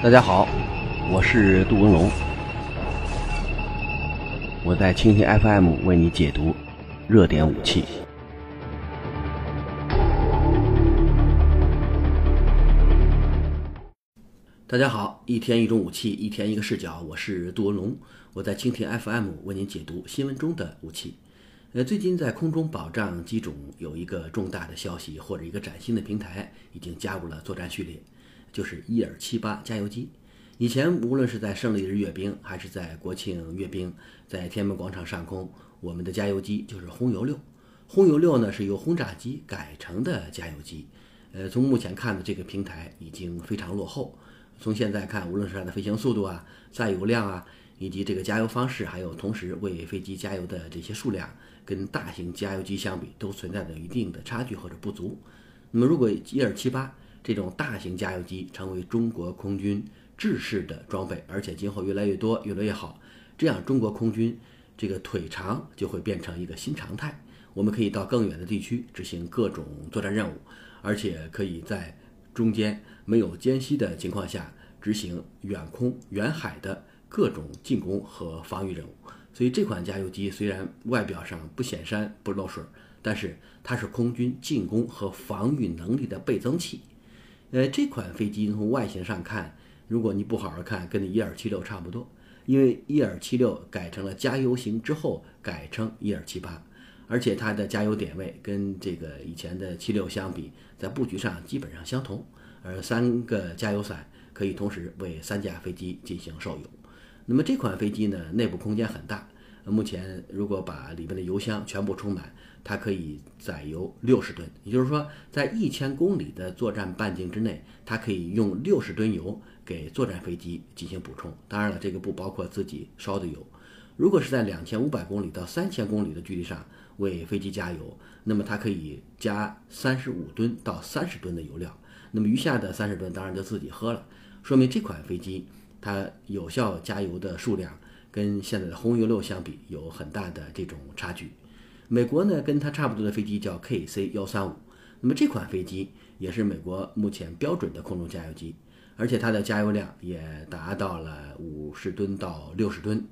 大家好，我是杜文龙，我在蜻蜓 FM 为你解读热点武器。大家好，一天一种武器，一天一个视角，我是杜文龙，我在蜻蜓 FM 为您解读新闻中的武器。呃，最近在空中保障机种有一个重大的消息，或者一个崭新的平台已经加入了作战序列。就是伊尔七八加油机。以前无论是在胜利日阅兵，还是在国庆阅兵，在天安门广场上空，我们的加油机就是轰油六。轰油六呢是由轰炸机改成的加油机。呃，从目前看的这个平台已经非常落后。从现在看，无论是它的飞行速度啊、载油量啊，以及这个加油方式，还有同时为飞机加油的这些数量，跟大型加油机相比，都存在着一定的差距或者不足。那么，如果伊尔七八，这种大型加油机成为中国空军制式的装备，而且今后越来越多，越来越好。这样，中国空军这个腿长就会变成一个新常态。我们可以到更远的地区执行各种作战任务，而且可以在中间没有间隙的情况下执行远空、远海的各种进攻和防御任务。所以，这款加油机虽然外表上不显山不漏水，但是它是空军进攻和防御能力的倍增器。呃，这款飞机从外形上看，如果你不好好看，跟那伊尔七六差不多。因为伊尔七六改成了加油型之后，改成伊尔七八，而且它的加油点位跟这个以前的七六相比，在布局上基本上相同。而三个加油伞可以同时为三架飞机进行受油。那么这款飞机呢，内部空间很大。目前如果把里面的油箱全部充满，它可以载油六十吨，也就是说，在一千公里的作战半径之内，它可以用六十吨油给作战飞机进行补充。当然了，这个不包括自己烧的油。如果是在两千五百公里到三千公里的距离上为飞机加油，那么它可以加三十五吨到三十吨的油料。那么余下的三十吨当然就自己喝了。说明这款飞机它有效加油的数量跟现在的轰油六相比有很大的这种差距。美国呢，跟它差不多的飞机叫 KC 幺三五，那么这款飞机也是美国目前标准的空中加油机，而且它的加油量也达到了五十吨到六十吨。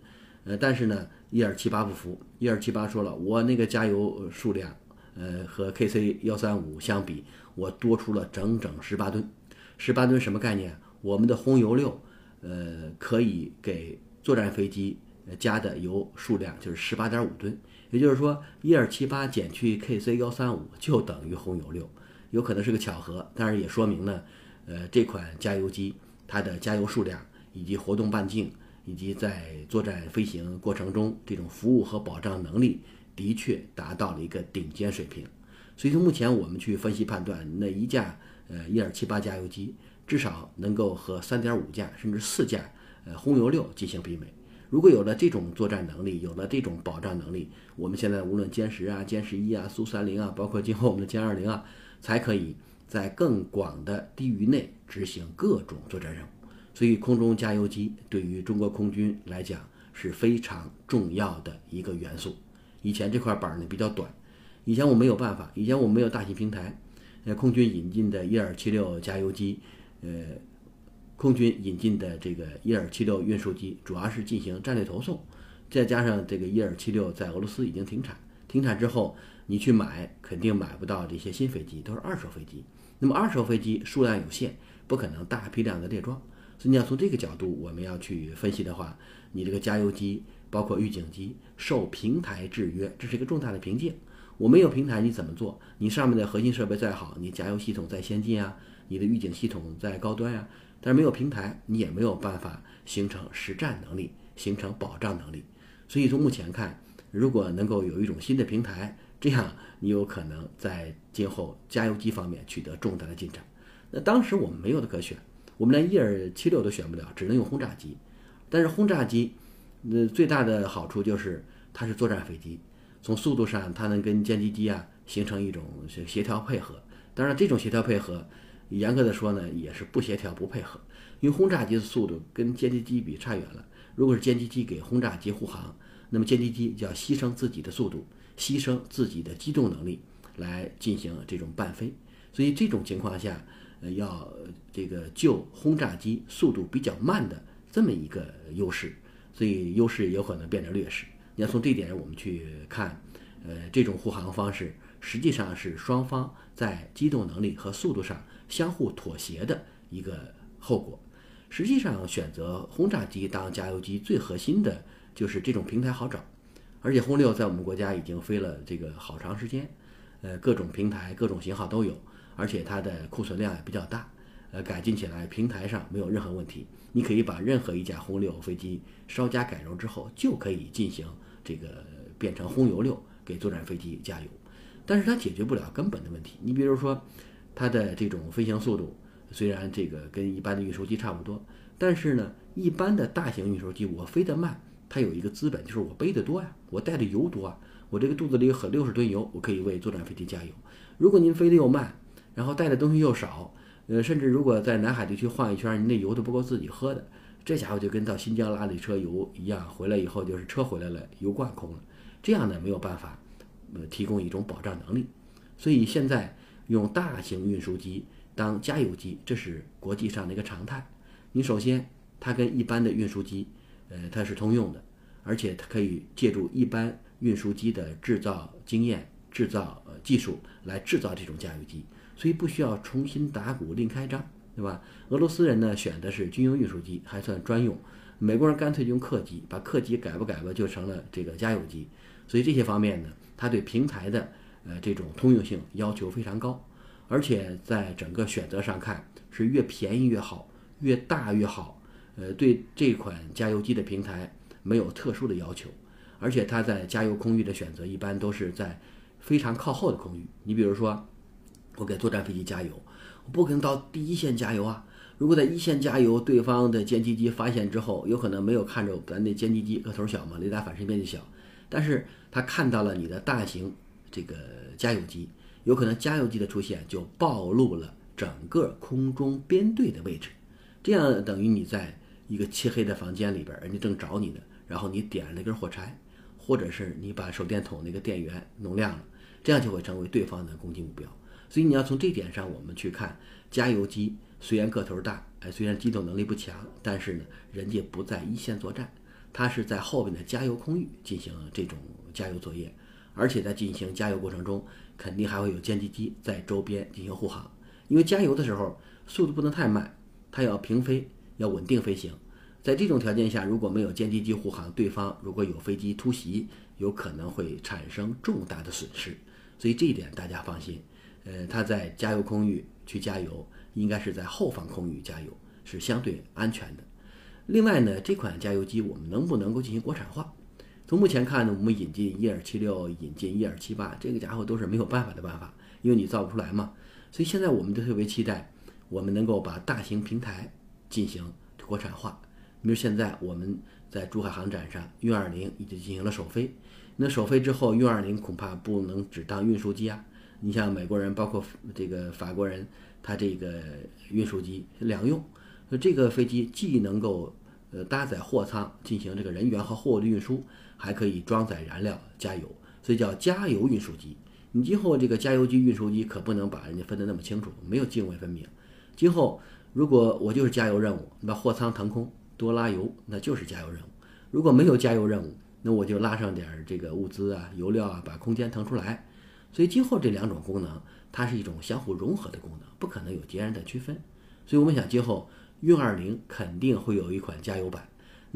呃，但是呢，一二七八不服，一二七八说了，我那个加油数量，呃，和 KC 幺三五相比，我多出了整整十八吨。十八吨什么概念？我们的轰油六，呃，可以给作战飞机加的油数量就是十八点五吨。也就是说，一二七八减去 KC 幺三五就等于轰油六，有可能是个巧合，但是也说明呢，呃，这款加油机它的加油数量以及活动半径，以及在作战飞行过程中这种服务和保障能力，的确达到了一个顶尖水平。所以从目前我们去分析判断，那一架呃一二七八加油机至少能够和三点五架甚至四架呃轰油六进行媲美。如果有了这种作战能力，有了这种保障能力，我们现在无论歼十啊、歼十一啊、苏三零啊，包括今后我们的歼二零啊，才可以在更广的地域内执行各种作战任务。所以，空中加油机对于中国空军来讲是非常重要的一个元素。以前这块板呢比较短，以前我没有办法，以前我没有大型平台，呃，空军引进的伊尔七六加油机，呃。空军引进的这个伊尔七六运输机，主要是进行战略投送，再加上这个伊尔七六在俄罗斯已经停产，停产之后你去买肯定买不到这些新飞机，都是二手飞机。那么二手飞机数量有限，不可能大批量的列装，所以你要从这个角度我们要去分析的话，你这个加油机包括预警机受平台制约，这是一个重大的瓶颈。我没有平台你怎么做？你上面的核心设备再好，你加油系统再先进啊，你的预警系统再高端呀。但是没有平台，你也没有办法形成实战能力，形成保障能力。所以从目前看，如果能够有一种新的平台，这样你有可能在今后加油机方面取得重大的进展。那当时我们没有的可选，我们连伊尔七六都选不了，只能用轰炸机。但是轰炸机，呃，最大的好处就是它是作战飞机，从速度上它能跟歼击机啊形成一种协调配合。当然，这种协调配合。严格的说呢，也是不协调、不配合，因为轰炸机的速度跟歼击机比差远了。如果是歼击机给轰炸机护航，那么歼击机就要牺牲自己的速度，牺牲自己的机动能力来进行这种伴飞。所以这种情况下，呃要这个就轰炸机速度比较慢的这么一个优势，所以优势有可能变成劣势。你要从这点我们去看，呃，这种护航方式实际上是双方在机动能力和速度上相互妥协的一个后果。实际上，选择轰炸机当加油机最核心的就是这种平台好找，而且轰六在我们国家已经飞了这个好长时间，呃，各种平台、各种型号都有，而且它的库存量也比较大，呃，改进起来平台上没有任何问题。你可以把任何一架轰六飞机稍加改装之后，就可以进行这个变成轰油六给作战飞机加油，但是它解决不了根本的问题。你比如说，它的这种飞行速度。虽然这个跟一般的运输机差不多，但是呢，一般的大型运输机我飞得慢，它有一个资本就是我背得多呀，我带的油多啊，我这个肚子里有很六十吨油，我可以为作战飞机加油。如果您飞得又慢，然后带的东西又少，呃，甚至如果在南海地区晃一圈，您那油都不够自己喝的，这家伙就跟到新疆拉了一车油一样，回来以后就是车回来了，油罐空了，这样呢没有办法，呃，提供一种保障能力。所以现在用大型运输机。当加油机，这是国际上的一个常态。你首先，它跟一般的运输机，呃，它是通用的，而且它可以借助一般运输机的制造经验、制造技术来制造这种加油机，所以不需要重新打鼓另开张，对吧？俄罗斯人呢选的是军用运输机，还算专用；美国人干脆用客机，把客机改吧改吧就成了这个加油机。所以这些方面呢，它对平台的呃这种通用性要求非常高。而且在整个选择上看，是越便宜越好，越大越好。呃，对这款加油机的平台没有特殊的要求，而且它在加油空域的选择一般都是在非常靠后的空域。你比如说，我给作战飞机加油，我不可能到第一线加油啊。如果在一线加油，对方的歼击机发现之后，有可能没有看着咱那歼击机个头小嘛，雷达反射面积小，但是他看到了你的大型这个加油机。有可能加油机的出现就暴露了整个空中编队的位置，这样等于你在一个漆黑的房间里边，人家正找你呢，然后你点了一根火柴，或者是你把手电筒那个电源弄亮了，这样就会成为对方的攻击目标。所以你要从这点上我们去看，加油机虽然个头大，哎，虽然机动能力不强，但是呢，人家不在一线作战，它是在后边的加油空域进行这种加油作业。而且在进行加油过程中，肯定还会有歼击机在周边进行护航。因为加油的时候速度不能太慢，它要平飞，要稳定飞行。在这种条件下，如果没有歼击机护航，对方如果有飞机突袭，有可能会产生重大的损失。所以这一点大家放心。呃，它在加油空域去加油，应该是在后方空域加油，是相对安全的。另外呢，这款加油机我们能不能够进行国产化？从目前看呢，我们引进伊尔七六，引进伊尔七八，这个家伙都是没有办法的办法，因为你造不出来嘛。所以现在我们就特别期待，我们能够把大型平台进行国产化。比如现在我们在珠海航展上，运二零已经进行了首飞。那首飞之后，运二零恐怕不能只当运输机啊。你像美国人，包括这个法国人，他这个运输机两用，那这个飞机既能够呃搭载货舱进行这个人员和货物的运输。还可以装载燃料加油，所以叫加油运输机。你今后这个加油机、运输机可不能把人家分得那么清楚，没有泾渭分明。今后如果我就是加油任务，把货舱腾空多拉油，那就是加油任务；如果没有加油任务，那我就拉上点这个物资啊、油料啊，把空间腾出来。所以今后这两种功能，它是一种相互融合的功能，不可能有截然的区分。所以我们想，今后运二零肯定会有一款加油版。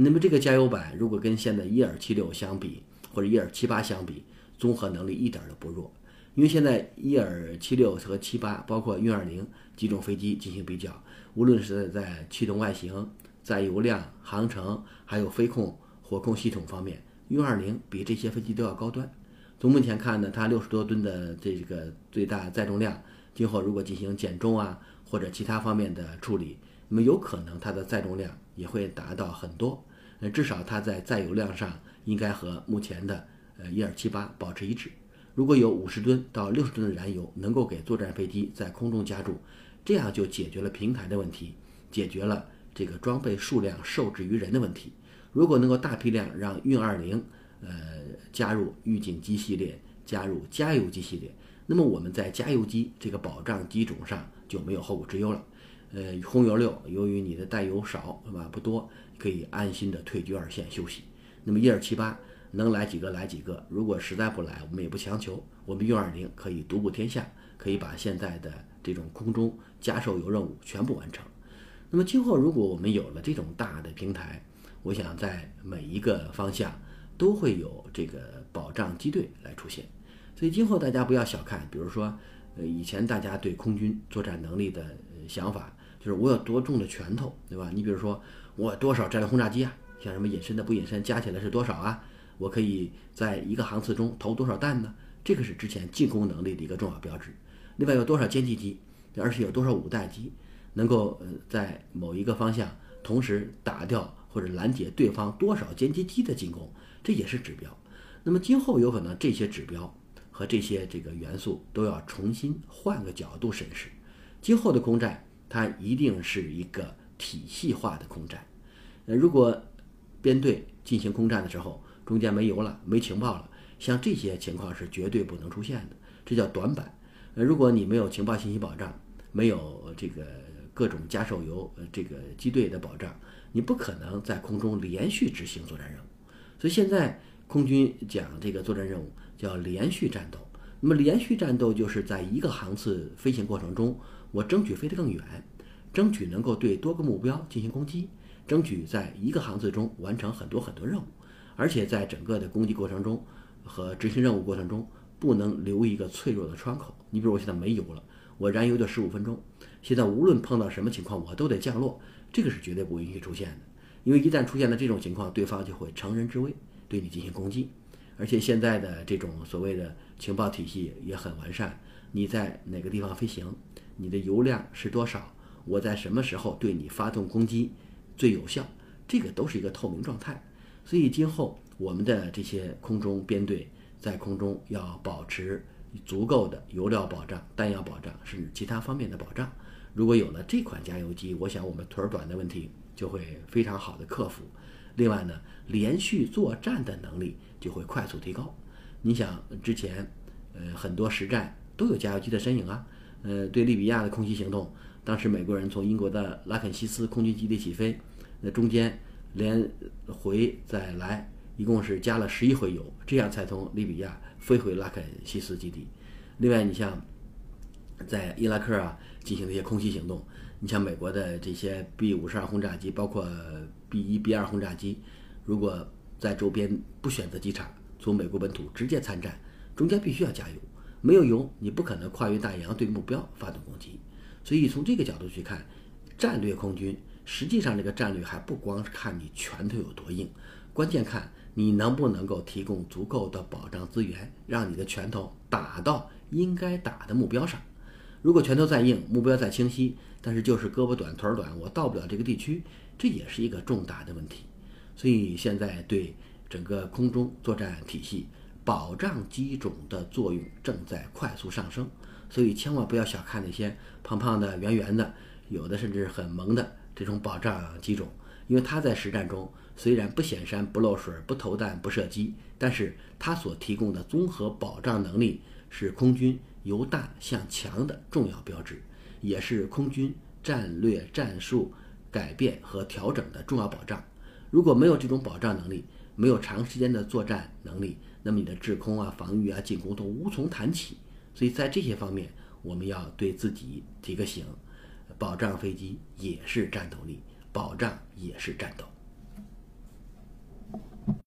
那么这个加油版如果跟现在伊尔七六相比，或者伊尔七八相比，综合能力一点都不弱。因为现在伊尔七六和七八，包括运二零几种飞机进行比较，无论是在气动外形、载油量、航程，还有飞控、火控系统方面，运二零比这些飞机都要高端。从目前看呢，它六十多吨的这个最大载重量，今后如果进行减重啊，或者其他方面的处理，那么有可能它的载重量也会达到很多。那至少它在载油量上应该和目前的呃伊尔七八保持一致。如果有五十吨到六十吨的燃油能够给作战飞机在空中加注，这样就解决了平台的问题，解决了这个装备数量受制于人的问题。如果能够大批量让运二零呃加入预警机系列，加入加油机系列，那么我们在加油机这个保障机种上就没有后顾之忧了。呃，轰油六由于你的带油少，是吧？不多，可以安心的退居二线休息。那么一二七八能来几个来几个，如果实在不来，我们也不强求。我们运二零可以独步天下，可以把现在的这种空中加售油任务全部完成。那么今后如果我们有了这种大的平台，我想在每一个方向都会有这个保障机队来出现。所以今后大家不要小看，比如说，呃，以前大家对空军作战能力的想法，就是我有多重的拳头，对吧？你比如说我多少战略轰炸机啊，像什么隐身的不隐身，加起来是多少啊？我可以在一个航次中投多少弹呢？这个是之前进攻能力的一个重要标志。另外有多少歼击机，而且有多少五代机。能够呃在某一个方向同时打掉或者拦截对方多少歼击机的进攻，这也是指标。那么今后有可能这些指标和这些这个元素都要重新换个角度审视。今后的空战它一定是一个体系化的空战。呃，如果编队进行空战的时候中间没油了、没情报了，像这些情况是绝对不能出现的，这叫短板。呃，如果你没有情报信息保障，没有这个。各种加手油，呃，这个机队的保障，你不可能在空中连续执行作战任务。所以现在空军讲这个作战任务叫连续战斗。那么连续战斗就是在一个航次飞行过程中，我争取飞得更远，争取能够对多个目标进行攻击，争取在一个航次中完成很多很多任务，而且在整个的攻击过程中和执行任务过程中不能留一个脆弱的窗口。你比如我现在没油了，我燃油就十五分钟。现在无论碰到什么情况，我都得降落，这个是绝对不允许出现的。因为一旦出现了这种情况，对方就会乘人之危对你进行攻击。而且现在的这种所谓的情报体系也很完善，你在哪个地方飞行，你的油量是多少，我在什么时候对你发动攻击最有效，这个都是一个透明状态。所以今后我们的这些空中编队在空中要保持足够的油料保障、弹药保障，甚至其他方面的保障。如果有了这款加油机，我想我们腿儿短的问题就会非常好的克服。另外呢，连续作战的能力就会快速提高。你想之前，呃，很多实战都有加油机的身影啊。呃，对利比亚的空袭行动，当时美国人从英国的拉肯西斯空军基地起飞，那中间连回再来，一共是加了十一回油，这样才从利比亚飞回拉肯西斯基地。另外，你像。在伊拉克啊进行一些空袭行动，你像美国的这些 B 五十二轰炸机，包括 B 一、B 二轰炸机，如果在周边不选择机场，从美国本土直接参战，中间必须要加油，没有油你不可能跨越大洋对目标发动攻击。所以从这个角度去看，战略空军实际上这个战略还不光是看你拳头有多硬，关键看你能不能够提供足够的保障资源，让你的拳头打到应该打的目标上。如果拳头再硬，目标再清晰，但是就是胳膊短腿短，我到不了这个地区，这也是一个重大的问题。所以现在对整个空中作战体系保障机种的作用正在快速上升。所以千万不要小看那些胖胖的、圆圆的，有的甚至很萌的这种保障机种，因为它在实战中虽然不显山、不漏水、不投弹、不射击，但是它所提供的综合保障能力是空军。由大向强的重要标志，也是空军战略战术改变和调整的重要保障。如果没有这种保障能力，没有长时间的作战能力，那么你的制空啊、防御啊、进攻都无从谈起。所以在这些方面，我们要对自己提个醒：保障飞机也是战斗力，保障也是战斗。